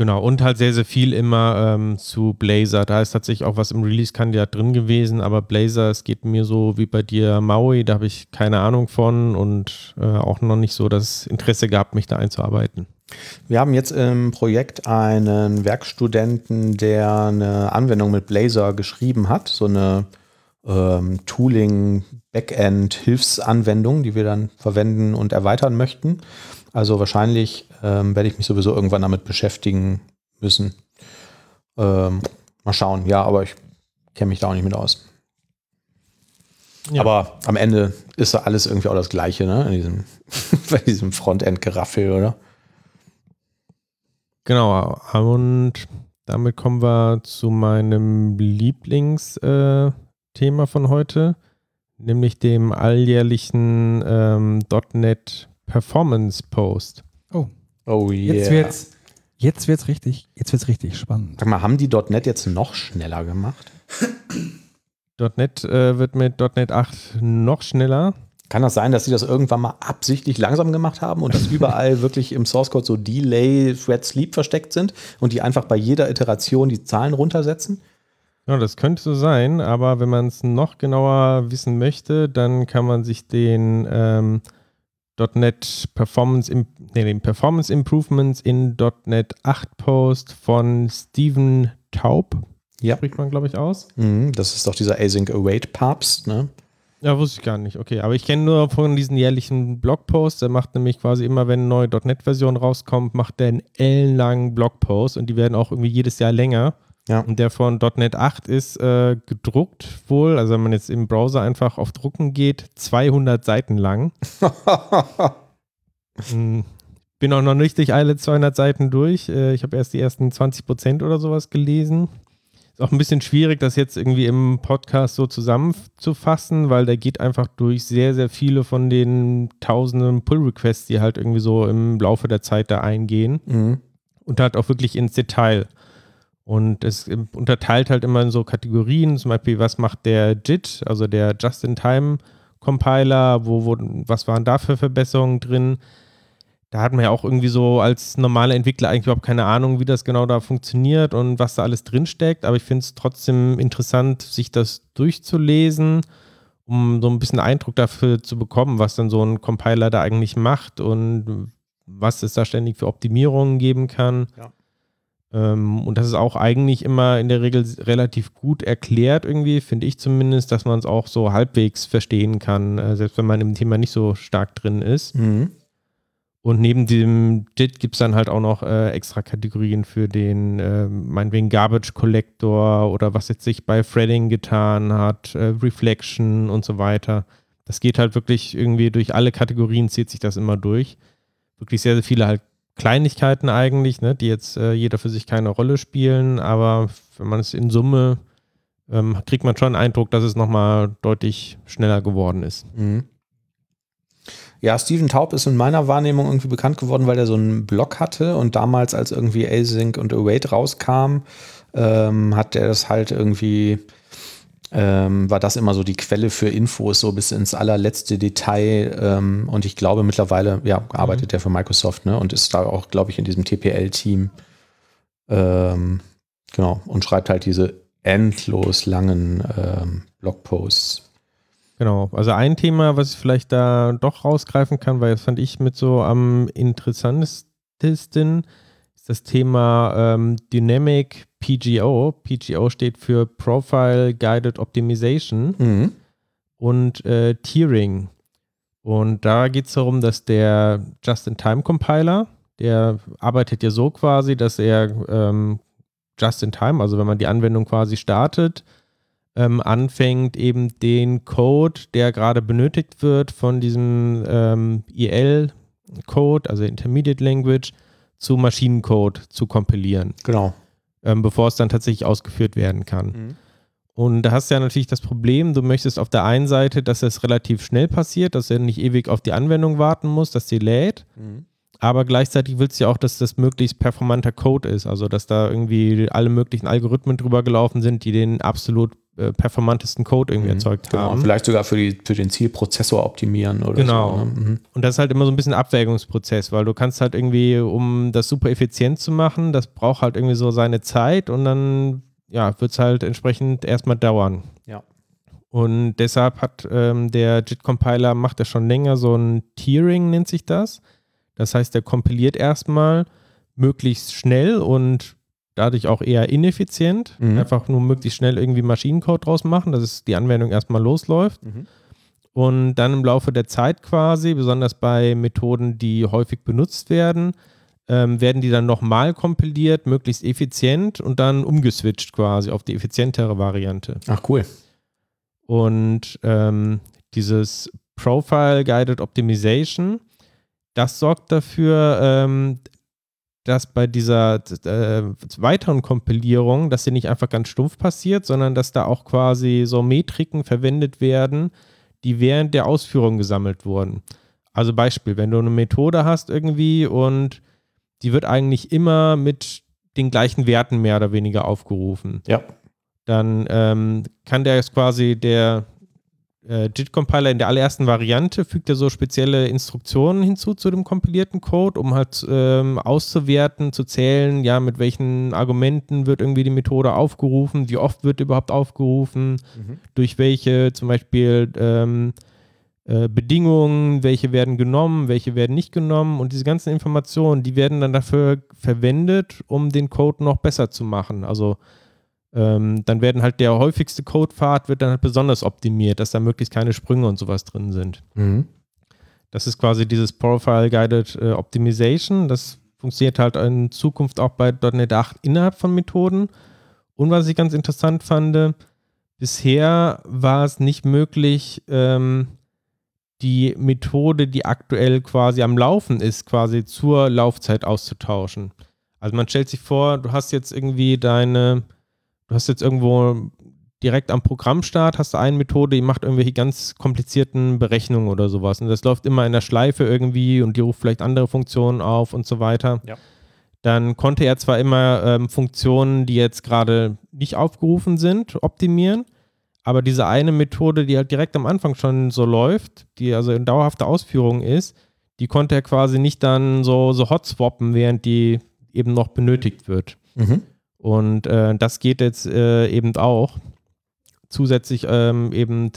[SPEAKER 3] Genau, und halt sehr, sehr viel immer ähm, zu Blazor. Da ist tatsächlich auch was im Release-Kandidat drin gewesen, aber Blazor, es geht mir so wie bei dir Maui, da habe ich keine Ahnung von und äh, auch noch nicht so das Interesse gehabt, mich da einzuarbeiten.
[SPEAKER 1] Wir haben jetzt im Projekt einen Werkstudenten, der eine Anwendung mit Blazor geschrieben hat, so eine ähm, Tooling-Backend-Hilfsanwendung, die wir dann verwenden und erweitern möchten. Also wahrscheinlich ähm, werde ich mich sowieso irgendwann damit beschäftigen müssen. Ähm, mal schauen, ja, aber ich kenne mich da auch nicht mit aus.
[SPEAKER 3] Ja.
[SPEAKER 1] Aber am Ende ist ja alles irgendwie auch das Gleiche, ne? In diesem, bei diesem Frontend-Geraffel, oder?
[SPEAKER 3] Genau, und damit kommen wir zu meinem Lieblingsthema äh, von heute, nämlich dem alljährlichen ähm, .NET Performance Post.
[SPEAKER 1] Oh yeah.
[SPEAKER 2] Jetzt wird's, jetzt wird's richtig, jetzt wird's richtig spannend.
[SPEAKER 1] Sag mal, haben die .NET jetzt noch schneller gemacht?
[SPEAKER 3] .NET äh, wird mit .NET 8 noch schneller.
[SPEAKER 1] Kann das sein, dass sie das irgendwann mal absichtlich langsam gemacht haben und dass überall wirklich im Source Code so Delay, Thread Sleep versteckt sind und die einfach bei jeder Iteration die Zahlen runtersetzen?
[SPEAKER 3] Ja, das könnte so sein, aber wenn man es noch genauer wissen möchte, dann kann man sich den ähm, .NET Performance, nee, den Performance Improvements in .NET 8 Post von Steven Taub,
[SPEAKER 1] Ja.
[SPEAKER 3] spricht man glaube ich aus.
[SPEAKER 1] Mhm, das ist doch dieser Async Await Papst, ne?
[SPEAKER 3] Ja, wusste ich gar nicht. Okay, aber ich kenne nur von diesen jährlichen Blogposts. Er macht nämlich quasi immer, wenn eine neue .NET-Version rauskommt, macht er einen ellenlangen Blogpost und die werden auch irgendwie jedes Jahr länger.
[SPEAKER 1] Ja.
[SPEAKER 3] Und der von .NET 8 ist äh, gedruckt wohl, also wenn man jetzt im Browser einfach auf Drucken geht, 200 Seiten lang. Hm, Bin auch noch nicht durch alle 200 Seiten durch. Äh, Ich habe erst die ersten 20 Prozent oder sowas gelesen. Ist auch ein bisschen schwierig, das jetzt irgendwie im Podcast so zusammenzufassen, weil der geht einfach durch sehr, sehr viele von den tausenden Pull-Requests, die halt irgendwie so im Laufe der Zeit da eingehen
[SPEAKER 1] Mhm.
[SPEAKER 3] und halt auch wirklich ins Detail. Und es unterteilt halt immer in so Kategorien, zum Beispiel, was macht der JIT, also der Just-in-Time-Compiler, wo, wo, was waren da für Verbesserungen drin? da hat man ja auch irgendwie so als normaler Entwickler eigentlich überhaupt keine Ahnung, wie das genau da funktioniert und was da alles drinsteckt. Aber ich finde es trotzdem interessant, sich das durchzulesen, um so ein bisschen Eindruck dafür zu bekommen, was dann so ein Compiler da eigentlich macht und was es da ständig für Optimierungen geben kann.
[SPEAKER 1] Ja.
[SPEAKER 3] Ähm, und das ist auch eigentlich immer in der Regel relativ gut erklärt, irgendwie, finde ich zumindest, dass man es auch so halbwegs verstehen kann, äh, selbst wenn man im Thema nicht so stark drin ist.
[SPEAKER 1] Mhm.
[SPEAKER 3] Und neben dem JIT gibt es dann halt auch noch äh, extra Kategorien für den, äh, meinetwegen Garbage Collector oder was jetzt sich bei Threading getan hat, äh, Reflection und so weiter. Das geht halt wirklich irgendwie durch alle Kategorien, zieht sich das immer durch. Wirklich sehr, sehr viele halt Kleinigkeiten eigentlich, ne, die jetzt äh, jeder für sich keine Rolle spielen, aber wenn man es in Summe ähm, kriegt man schon einen Eindruck, dass es nochmal deutlich schneller geworden ist.
[SPEAKER 1] Mhm. Ja, Steven Taub ist in meiner Wahrnehmung irgendwie bekannt geworden, weil er so einen Blog hatte und damals, als irgendwie Async und Await rauskam, ähm, hat er das halt irgendwie, ähm, war das immer so die Quelle für Infos, so bis ins allerletzte Detail. Ähm, und ich glaube mittlerweile, ja, arbeitet er für Microsoft ne, und ist da auch, glaube ich, in diesem TPL-Team. Ähm, genau, und schreibt halt diese endlos langen ähm, Blogposts.
[SPEAKER 3] Genau, also ein Thema, was ich vielleicht da doch rausgreifen kann, weil das fand ich mit so am interessantesten, das Thema ähm, Dynamic PGO. PGO steht für Profile Guided Optimization
[SPEAKER 1] Mhm.
[SPEAKER 3] und äh, Tiering. Und da geht es darum, dass der Just-in-Time-Compiler, der arbeitet ja so quasi, dass er ähm, Just-in-Time, also wenn man die Anwendung quasi startet, ähm, anfängt, eben den Code, der gerade benötigt wird von diesem ähm, IL-Code, also Intermediate Language, zu Maschinencode zu kompilieren,
[SPEAKER 1] Genau.
[SPEAKER 3] ähm, bevor es dann tatsächlich ausgeführt werden kann.
[SPEAKER 1] Mhm.
[SPEAKER 3] Und da hast du ja natürlich das Problem, du möchtest auf der einen Seite, dass es relativ schnell passiert, dass er nicht ewig auf die Anwendung warten muss, dass sie lädt.
[SPEAKER 1] Mhm.
[SPEAKER 3] Aber gleichzeitig willst du ja auch, dass das möglichst performanter Code ist. Also, dass da irgendwie alle möglichen Algorithmen drüber gelaufen sind, die den absolut äh, performantesten Code irgendwie erzeugt
[SPEAKER 1] Genau.
[SPEAKER 3] haben.
[SPEAKER 1] Vielleicht sogar für, die, für den Zielprozessor optimieren oder
[SPEAKER 3] Genau.
[SPEAKER 1] so. Ne? Mhm.
[SPEAKER 3] Und das ist halt immer so ein bisschen ein Abwägungsprozess, weil du kannst halt irgendwie, um das super effizient zu machen, das braucht halt irgendwie so seine Zeit und dann ja, wird es halt entsprechend erstmal dauern.
[SPEAKER 1] Ja.
[SPEAKER 3] Und deshalb hat ähm, der JIT-Compiler, macht er schon länger so ein Tiering, nennt sich das. Das heißt, er kompiliert erstmal möglichst schnell und dadurch auch eher ineffizient.
[SPEAKER 1] Mhm.
[SPEAKER 3] Einfach nur möglichst schnell irgendwie Maschinencode draus machen, dass es die Anwendung erstmal losläuft.
[SPEAKER 1] Mhm.
[SPEAKER 3] Und dann im Laufe der Zeit quasi, besonders bei Methoden, die häufig benutzt werden, ähm, werden die dann nochmal kompiliert, möglichst effizient und dann umgeswitcht quasi auf die effizientere Variante.
[SPEAKER 1] Ach cool.
[SPEAKER 3] Und ähm, dieses Profile Guided Optimization, das sorgt dafür, ähm, dass bei dieser äh, weiteren Kompilierung, dass sie nicht einfach ganz stumpf passiert, sondern dass da auch quasi so Metriken verwendet werden, die während der Ausführung gesammelt wurden. Also Beispiel, wenn du eine Methode hast irgendwie und die wird eigentlich immer mit den gleichen Werten mehr oder weniger aufgerufen
[SPEAKER 1] Ja.
[SPEAKER 3] dann ähm, kann der jetzt quasi der äh, JIT-Compiler in der allerersten Variante fügt er so spezielle Instruktionen hinzu zu dem kompilierten Code, um halt ähm, auszuwerten, zu zählen, ja, mit welchen Argumenten wird irgendwie die Methode aufgerufen, wie oft wird überhaupt aufgerufen,
[SPEAKER 1] Mhm.
[SPEAKER 3] durch welche zum Beispiel ähm, äh, Bedingungen, welche werden genommen, welche werden nicht genommen und diese ganzen Informationen, die werden dann dafür verwendet, um den Code noch besser zu machen. Also ähm, dann werden halt der häufigste Codepfad wird dann halt besonders optimiert, dass da möglichst keine Sprünge und sowas drin sind.
[SPEAKER 1] Mhm.
[SPEAKER 3] Das ist quasi dieses Profile Guided äh, Optimization. Das funktioniert halt in Zukunft auch bei .NET 8 innerhalb von Methoden. Und was ich ganz interessant fand, bisher war es nicht möglich, ähm, die Methode, die aktuell quasi am Laufen ist, quasi zur Laufzeit auszutauschen. Also man stellt sich vor, du hast jetzt irgendwie deine, du hast jetzt irgendwo direkt am Programmstart hast du eine Methode, die macht irgendwelche ganz komplizierten Berechnungen oder sowas. Und das läuft immer in der Schleife irgendwie und die ruft vielleicht andere Funktionen auf und so weiter.
[SPEAKER 1] Ja.
[SPEAKER 3] Dann konnte er zwar immer ähm, Funktionen, die jetzt gerade nicht aufgerufen sind, optimieren, aber diese eine Methode, die halt direkt am Anfang schon so läuft, die also in dauerhafter Ausführung ist, die konnte er quasi nicht dann so, so hot swappen, während die eben noch benötigt wird.
[SPEAKER 1] Mhm.
[SPEAKER 3] Und äh, das geht jetzt äh, eben auch. Zusätzlich ähm, eben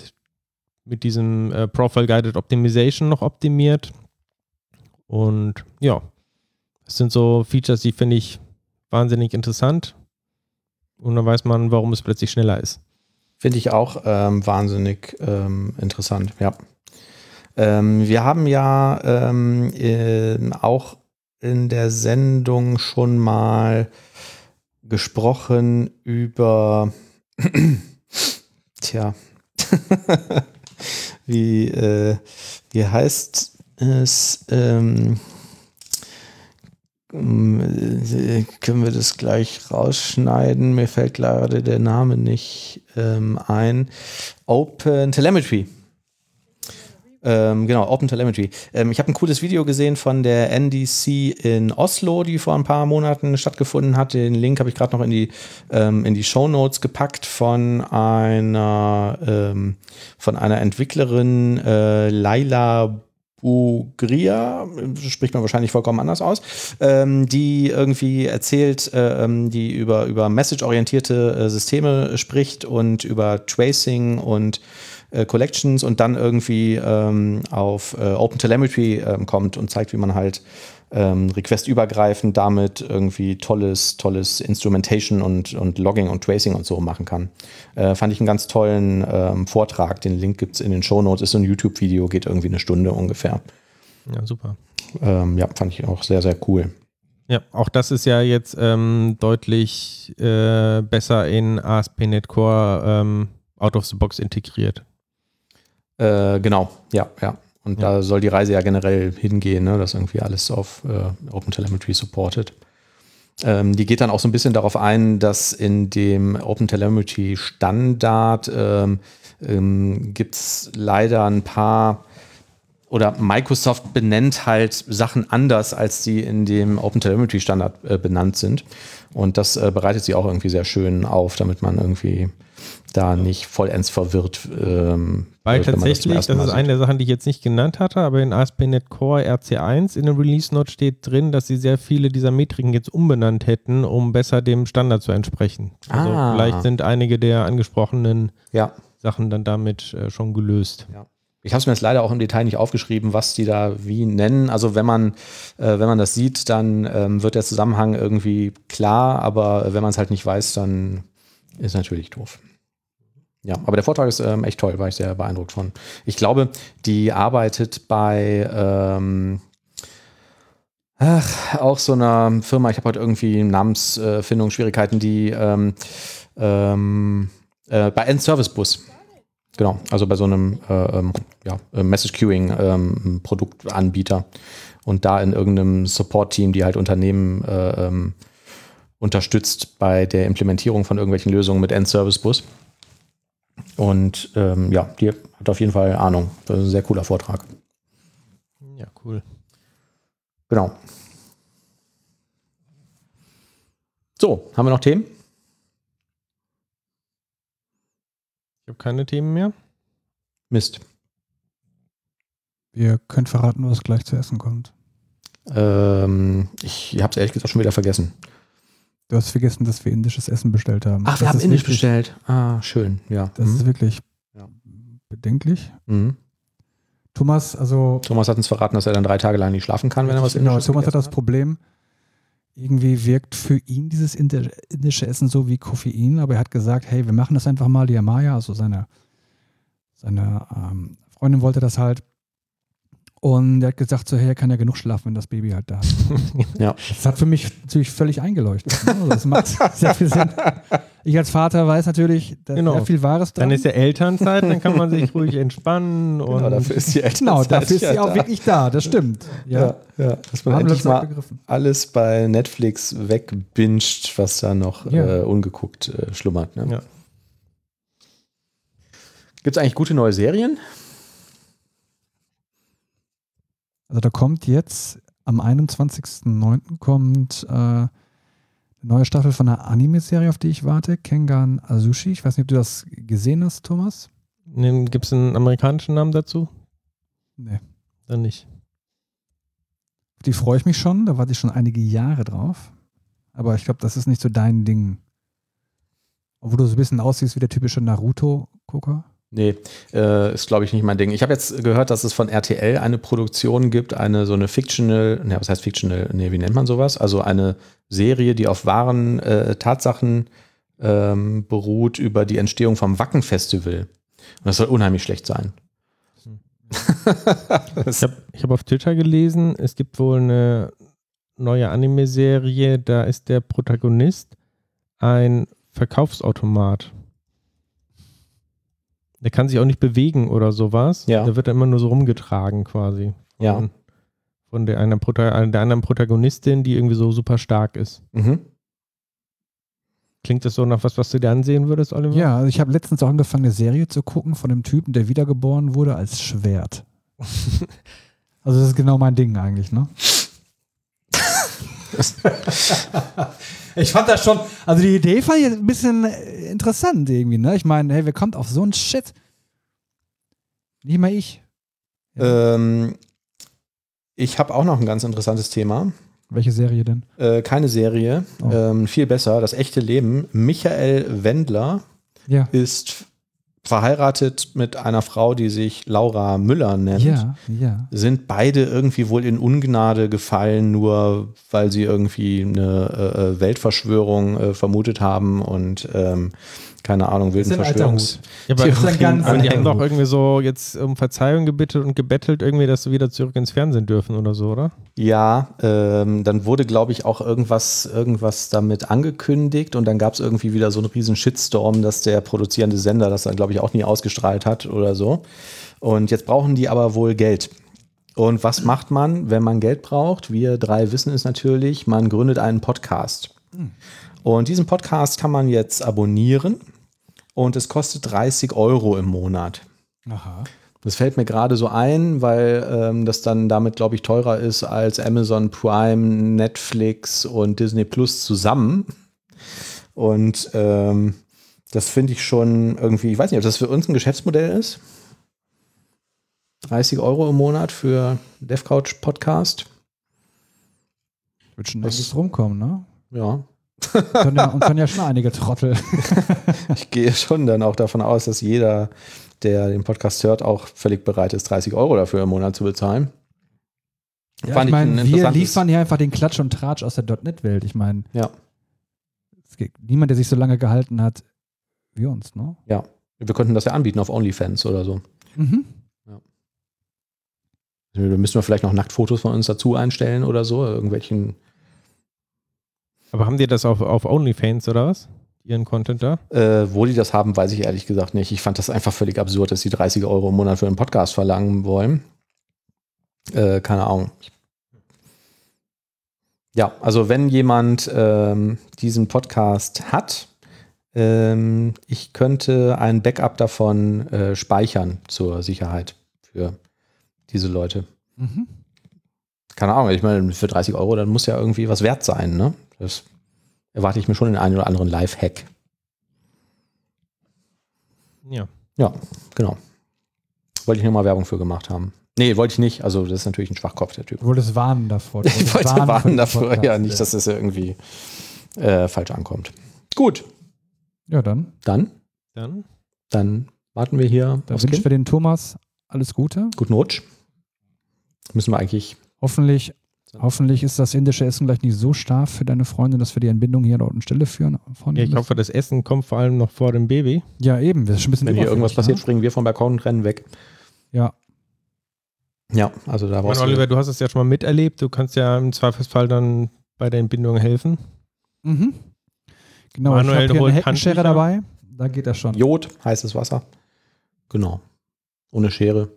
[SPEAKER 3] mit diesem äh, Profile Guided Optimization noch optimiert. Und ja, das sind so Features, die finde ich wahnsinnig interessant. Und dann weiß man, warum es plötzlich schneller ist.
[SPEAKER 1] Finde ich auch ähm, wahnsinnig ähm, interessant, ja. Ähm, wir haben ja ähm, in, auch in der Sendung schon mal gesprochen über, tja, wie, äh, wie heißt es, ähm, äh, können wir das gleich rausschneiden? Mir fällt gerade der Name nicht ähm, ein. Open Telemetry. Ähm, genau, Open Telemetry. Ähm, ich habe ein cooles Video gesehen von der NDC in Oslo, die vor ein paar Monaten stattgefunden hat. Den Link habe ich gerade noch in die, ähm, in die Show Notes gepackt von einer, ähm, von einer Entwicklerin, äh, Laila Ugria, spricht man wahrscheinlich vollkommen anders aus, ähm, die irgendwie erzählt, äh, ähm, die über, über message-orientierte äh, Systeme spricht und über Tracing und äh, Collections und dann irgendwie ähm, auf äh, Open Telemetry ähm, kommt und zeigt, wie man halt ähm, requestübergreifend damit irgendwie tolles, tolles Instrumentation und, und Logging und Tracing und so machen kann. Äh, fand ich einen ganz tollen ähm, Vortrag. Den Link gibt es in den Show Notes. Ist so ein YouTube-Video, geht irgendwie eine Stunde ungefähr.
[SPEAKER 3] Ja, super.
[SPEAKER 1] Ähm, ja, fand ich auch sehr, sehr cool.
[SPEAKER 3] Ja, auch das ist ja jetzt ähm, deutlich äh, besser in ASP.NET Core ähm, out of the box integriert.
[SPEAKER 1] Äh, genau, ja, ja. Und ja. da soll die Reise ja generell hingehen, ne, dass irgendwie alles auf äh, OpenTelemetry supportet. Ähm, die geht dann auch so ein bisschen darauf ein, dass in dem OpenTelemetry Standard ähm, ähm, gibt es leider ein paar oder Microsoft benennt halt Sachen anders, als die in dem OpenTelemetry Standard äh, benannt sind. Und das äh, bereitet sie auch irgendwie sehr schön auf, damit man irgendwie da nicht vollends verwirrt. Ähm,
[SPEAKER 3] Weil tatsächlich, das, das ist eine der Sachen, die ich jetzt nicht genannt hatte, aber in ASP.NET Core RC1 in der Release Note steht drin, dass sie sehr viele dieser Metriken jetzt umbenannt hätten, um besser dem Standard zu entsprechen. Also ah. vielleicht sind einige der angesprochenen ja. Sachen dann damit äh, schon gelöst.
[SPEAKER 1] Ja. Ich habe es mir jetzt leider auch im Detail nicht aufgeschrieben, was die da wie nennen. Also wenn man, äh, wenn man das sieht, dann ähm, wird der Zusammenhang irgendwie klar, aber wenn man es halt nicht weiß, dann ist natürlich doof. Ja, aber der Vortrag ist ähm, echt toll, war ich sehr beeindruckt von. Ich glaube, die arbeitet bei ähm, ach, auch so einer Firma, ich habe heute irgendwie Namensfindungsschwierigkeiten, die ähm, ähm, äh, bei End-Service Bus. Genau, also bei so einem äh, ähm, ja, äh, Message Queuing ähm, Produktanbieter und da in irgendeinem Support-Team, die halt Unternehmen äh, unterstützt bei der Implementierung von irgendwelchen Lösungen mit End-Service Bus. Und ähm, ja, die hat auf jeden Fall Ahnung. Das ist ein sehr cooler Vortrag.
[SPEAKER 3] Ja, cool.
[SPEAKER 1] Genau. So, haben wir noch Themen?
[SPEAKER 3] Ich habe keine Themen mehr.
[SPEAKER 1] Mist.
[SPEAKER 2] Wir können verraten, was gleich zu essen kommt.
[SPEAKER 1] Ähm, ich habe es ehrlich gesagt schon wieder vergessen.
[SPEAKER 2] Du hast vergessen, dass wir indisches Essen bestellt haben.
[SPEAKER 1] Ach, wir das haben indisch wirklich, bestellt. Ah, schön, ja.
[SPEAKER 2] Das mhm. ist wirklich ja. bedenklich. Mhm. Thomas, also.
[SPEAKER 1] Thomas hat uns verraten, dass er dann drei Tage lang nicht schlafen kann, wenn er was
[SPEAKER 2] Genau, Thomas hat das Problem, irgendwie wirkt für ihn dieses indische Essen so wie Koffein, aber er hat gesagt, hey, wir machen das einfach mal. Die Amaya, also seine, seine ähm, Freundin wollte das halt. Und er hat gesagt, so, hey, er kann ja genug schlafen, wenn das Baby halt da ist. ja. Das hat für mich natürlich völlig eingeleuchtet. Ne? Also das macht sehr viel Sinn. Ich als Vater weiß natürlich, da genau. sehr viel Wahres
[SPEAKER 3] dran. Dann ist ja Elternzeit, dann kann man sich ruhig entspannen. Genau, und
[SPEAKER 1] genau, dafür ist die Elternzeit.
[SPEAKER 2] Genau, dafür ist sie auch da. wirklich da, das stimmt. Ja,
[SPEAKER 1] ja, ja. dass man Haben endlich mal begriffen. alles bei Netflix wegbinscht, was da noch ja. äh, ungeguckt äh, schlummert. Ne? Ja. Gibt es eigentlich gute neue Serien?
[SPEAKER 2] Also da kommt jetzt am 21.09. kommt äh, eine neue Staffel von einer Anime-Serie, auf die ich warte, Kengan Azushi. Ich weiß nicht, ob du das gesehen hast, Thomas.
[SPEAKER 3] Nee, Gibt es einen amerikanischen Namen dazu?
[SPEAKER 2] Nee.
[SPEAKER 3] Dann nicht.
[SPEAKER 2] die freue ich mich schon. Da warte ich schon einige Jahre drauf. Aber ich glaube, das ist nicht so dein Ding. Obwohl du so ein bisschen aussiehst wie der typische Naruto-Gucker.
[SPEAKER 1] Nee, äh, ist glaube ich nicht mein Ding. Ich habe jetzt gehört, dass es von RTL eine Produktion gibt, eine so eine Fictional, ne, was heißt Fictional? Nee, wie nennt man sowas? Also eine Serie, die auf wahren äh, Tatsachen ähm, beruht über die Entstehung vom Wacken-Festival. Und das soll unheimlich schlecht sein.
[SPEAKER 3] Ich habe hab auf Twitter gelesen, es gibt wohl eine neue Anime-Serie, da ist der Protagonist ein Verkaufsautomat. Der kann sich auch nicht bewegen oder sowas.
[SPEAKER 1] Ja.
[SPEAKER 3] Der wird dann immer nur so rumgetragen quasi.
[SPEAKER 1] Ja.
[SPEAKER 3] Von, von der, einer Prota der anderen Protagonistin, die irgendwie so super stark ist.
[SPEAKER 1] Mhm.
[SPEAKER 3] Klingt das so nach was, was du dir ansehen würdest, Oliver?
[SPEAKER 2] Ja, also ich habe letztens auch angefangen, eine Serie zu gucken von einem Typen, der wiedergeboren wurde als Schwert. also das ist genau mein Ding eigentlich, ne? Ich fand das schon, also die Idee fand ich ein bisschen äh, interessant irgendwie, ne? Ich meine, hey, wer kommt auf so einen Shit? Nicht mal ich.
[SPEAKER 1] Ähm, ich habe auch noch ein ganz interessantes Thema.
[SPEAKER 2] Welche Serie denn?
[SPEAKER 1] Äh, keine Serie,
[SPEAKER 2] Oh.
[SPEAKER 1] ähm, viel besser, das echte Leben. Michael Wendler
[SPEAKER 2] Ja.
[SPEAKER 1] ist verheiratet mit einer Frau, die sich Laura Müller nennt.
[SPEAKER 2] Ja, ja.
[SPEAKER 1] Sind beide irgendwie wohl in Ungnade gefallen, nur weil sie irgendwie eine äh, äh, Weltverschwörung äh, vermutet haben und ähm, keine Ahnung, wilden Verschwörungs.
[SPEAKER 3] Ja, aber,
[SPEAKER 2] Das ist ein ganz
[SPEAKER 3] aber die haben doch irgendwie so jetzt um Verzeihung gebittet und gebettelt, irgendwie, dass sie wieder zurück ins Fernsehen dürfen oder so, oder?
[SPEAKER 1] Ja, ähm, dann wurde, glaube ich, auch irgendwas, irgendwas damit angekündigt und dann gab es irgendwie wieder so einen riesen Shitstorm, dass der produzierende Sender das dann, glaube ich, auch nie ausgestrahlt hat oder so. Und jetzt brauchen die aber wohl Geld. Und was macht man, wenn man Geld braucht? Wir drei wissen es natürlich, man gründet einen Podcast. Und diesen Podcast kann man jetzt abonnieren und es kostet 30 Euro im Monat.
[SPEAKER 2] Aha.
[SPEAKER 1] Das fällt mir gerade so ein, weil ähm, das dann damit, glaube ich, teurer ist als Amazon Prime, Netflix und Disney Plus zusammen. Und ähm, das finde ich schon irgendwie, ich weiß nicht, ob das für uns ein Geschäftsmodell ist. 30 Euro im Monat für DevCouch Podcast.
[SPEAKER 2] Wird schon einiges rumkommen, ne?
[SPEAKER 1] Ja.
[SPEAKER 2] Können ja, und können ja schon einige Trottel.
[SPEAKER 1] Ich gehe schon dann auch davon aus, dass jeder, der den Podcast hört, auch völlig bereit ist, 30 Euro dafür im Monat zu bezahlen.
[SPEAKER 2] Ja,
[SPEAKER 1] Fand
[SPEAKER 2] ich
[SPEAKER 1] ich ein
[SPEAKER 2] meine, wir liefern hier einfach den Klatsch und Tratsch aus der .NET-Welt. Ich meine,
[SPEAKER 1] Ja.
[SPEAKER 2] es gibt niemand, der sich so lange gehalten hat wie uns, ne?
[SPEAKER 1] Ja. Wir könnten das ja anbieten auf OnlyFans oder so.
[SPEAKER 2] Mhm.
[SPEAKER 1] Da müssen wir vielleicht noch Nacktfotos von uns dazu einstellen oder so, irgendwelchen.
[SPEAKER 3] Aber haben die das auf, auf OnlyFans oder was? Ihren Content da?
[SPEAKER 1] Äh, wo die das haben, weiß ich ehrlich gesagt nicht. Ich fand das einfach völlig absurd, dass die 30 Euro im Monat für einen Podcast verlangen wollen. Äh, keine Ahnung. Ja, also wenn jemand ähm, diesen Podcast hat, ähm, ich könnte ein Backup davon äh, speichern zur Sicherheit für diese Leute.
[SPEAKER 2] Mhm.
[SPEAKER 1] keine Ahnung, ich meine, für 30 Euro, dann muss ja irgendwie was wert sein, ne? Das erwarte ich mir schon den einen oder anderen Live-Hack.
[SPEAKER 3] Ja.
[SPEAKER 1] Ja, genau. Wollte ich nur mal Werbung für gemacht haben. Nee, wollte ich nicht. Also, das ist natürlich ein Schwachkopf, der Typ.
[SPEAKER 2] Du wolltest warnen davor.
[SPEAKER 1] Ich wollte warnen
[SPEAKER 2] dem
[SPEAKER 1] dafür,
[SPEAKER 2] Podcast,
[SPEAKER 1] ja, nicht, dass es irgendwie äh, falsch ankommt. Gut,
[SPEAKER 2] Ja, dann.
[SPEAKER 1] dann,
[SPEAKER 3] Dann?
[SPEAKER 1] dann warten wir hier
[SPEAKER 2] Dann wünschen
[SPEAKER 1] Kind.
[SPEAKER 2] wir den Thomas alles Gute.
[SPEAKER 1] Guten Rutsch. Müssen wir eigentlich.
[SPEAKER 2] Hoffentlich, hoffentlich ist das indische Essen gleich nicht so stark für deine Freundin, dass wir die Entbindung hier an Stelle führen. Von
[SPEAKER 3] Ja, ich hoffe, das Essen kommt vor allem noch vor dem Baby.
[SPEAKER 2] ja, eben. Wir sind schon ein bisschen
[SPEAKER 1] Wenn hier irgendwas
[SPEAKER 2] überfällig,
[SPEAKER 1] passiert, springen wir vom Balkon und rennen weg.
[SPEAKER 2] ne? Ja.
[SPEAKER 1] Ja, also da
[SPEAKER 3] meine,
[SPEAKER 1] du.
[SPEAKER 3] Oliver, du hast es ja schon mal miterlebt. Du kannst ja im Zweifelsfall dann bei der Entbindung helfen.
[SPEAKER 2] Mhm. Genau,
[SPEAKER 3] Manuel
[SPEAKER 2] ich habe hier eine Heckenschere dabei. Da geht das schon.
[SPEAKER 1] Jod, heißes Wasser. Genau. Ohne Schere.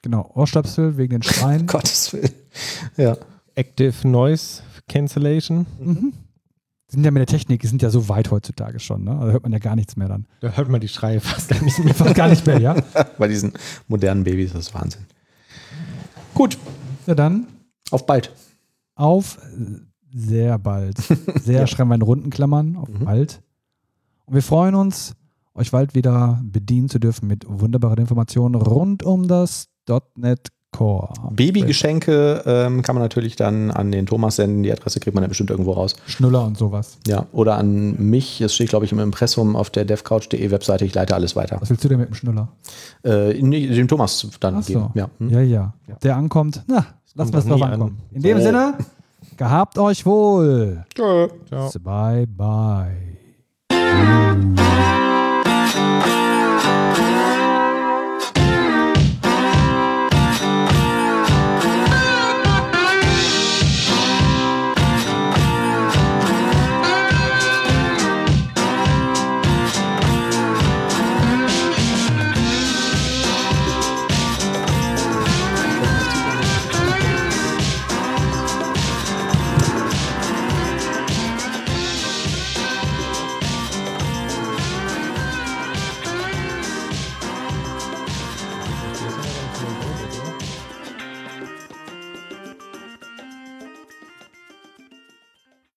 [SPEAKER 2] Genau, Ohrstöpsel wegen den Schreien.
[SPEAKER 1] Gottes Willen. Ja.
[SPEAKER 3] Active Noise Cancellation.
[SPEAKER 2] mhm. Die sind ja mit der Technik, die sind ja so weit heutzutage schon. Ne? Da hört man ja gar nichts mehr dann.
[SPEAKER 3] Da hört man die Schreie fast gar nicht mehr.
[SPEAKER 2] Fast gar nicht mehr, ja?
[SPEAKER 1] Bei diesen modernen Babys, das ist Wahnsinn. Gut,
[SPEAKER 2] Ja, dann
[SPEAKER 1] auf bald.
[SPEAKER 2] auf sehr bald. Sehr schreiben wir in runden Klammern, auf
[SPEAKER 1] Mhm.
[SPEAKER 2] bald. Und wir freuen uns, euch bald wieder bedienen zu dürfen mit wunderbaren Informationen rund um das .NET Core.
[SPEAKER 1] Babygeschenke ähm, kann man natürlich dann an den Thomas senden. Die Adresse kriegt man dann bestimmt irgendwo raus.
[SPEAKER 2] Schnuller und sowas.
[SPEAKER 1] Ja, oder an mich. Es steht, glaube ich, im Impressum auf der devcouch.de Webseite. Ich leite alles weiter.
[SPEAKER 2] Was willst du denn mit dem Schnuller?
[SPEAKER 1] Äh, nee, dem Thomas dann
[SPEAKER 2] Ach
[SPEAKER 1] geben.
[SPEAKER 2] so.
[SPEAKER 1] Ja. Hm?
[SPEAKER 2] Ja, ja. Der ankommt, na, lassen wir es drauf ankommen.
[SPEAKER 3] an.
[SPEAKER 2] In dem
[SPEAKER 1] So.
[SPEAKER 2] Sinne, gehabt euch wohl.
[SPEAKER 1] Tschö.
[SPEAKER 3] Ciao.
[SPEAKER 2] Bye, bye.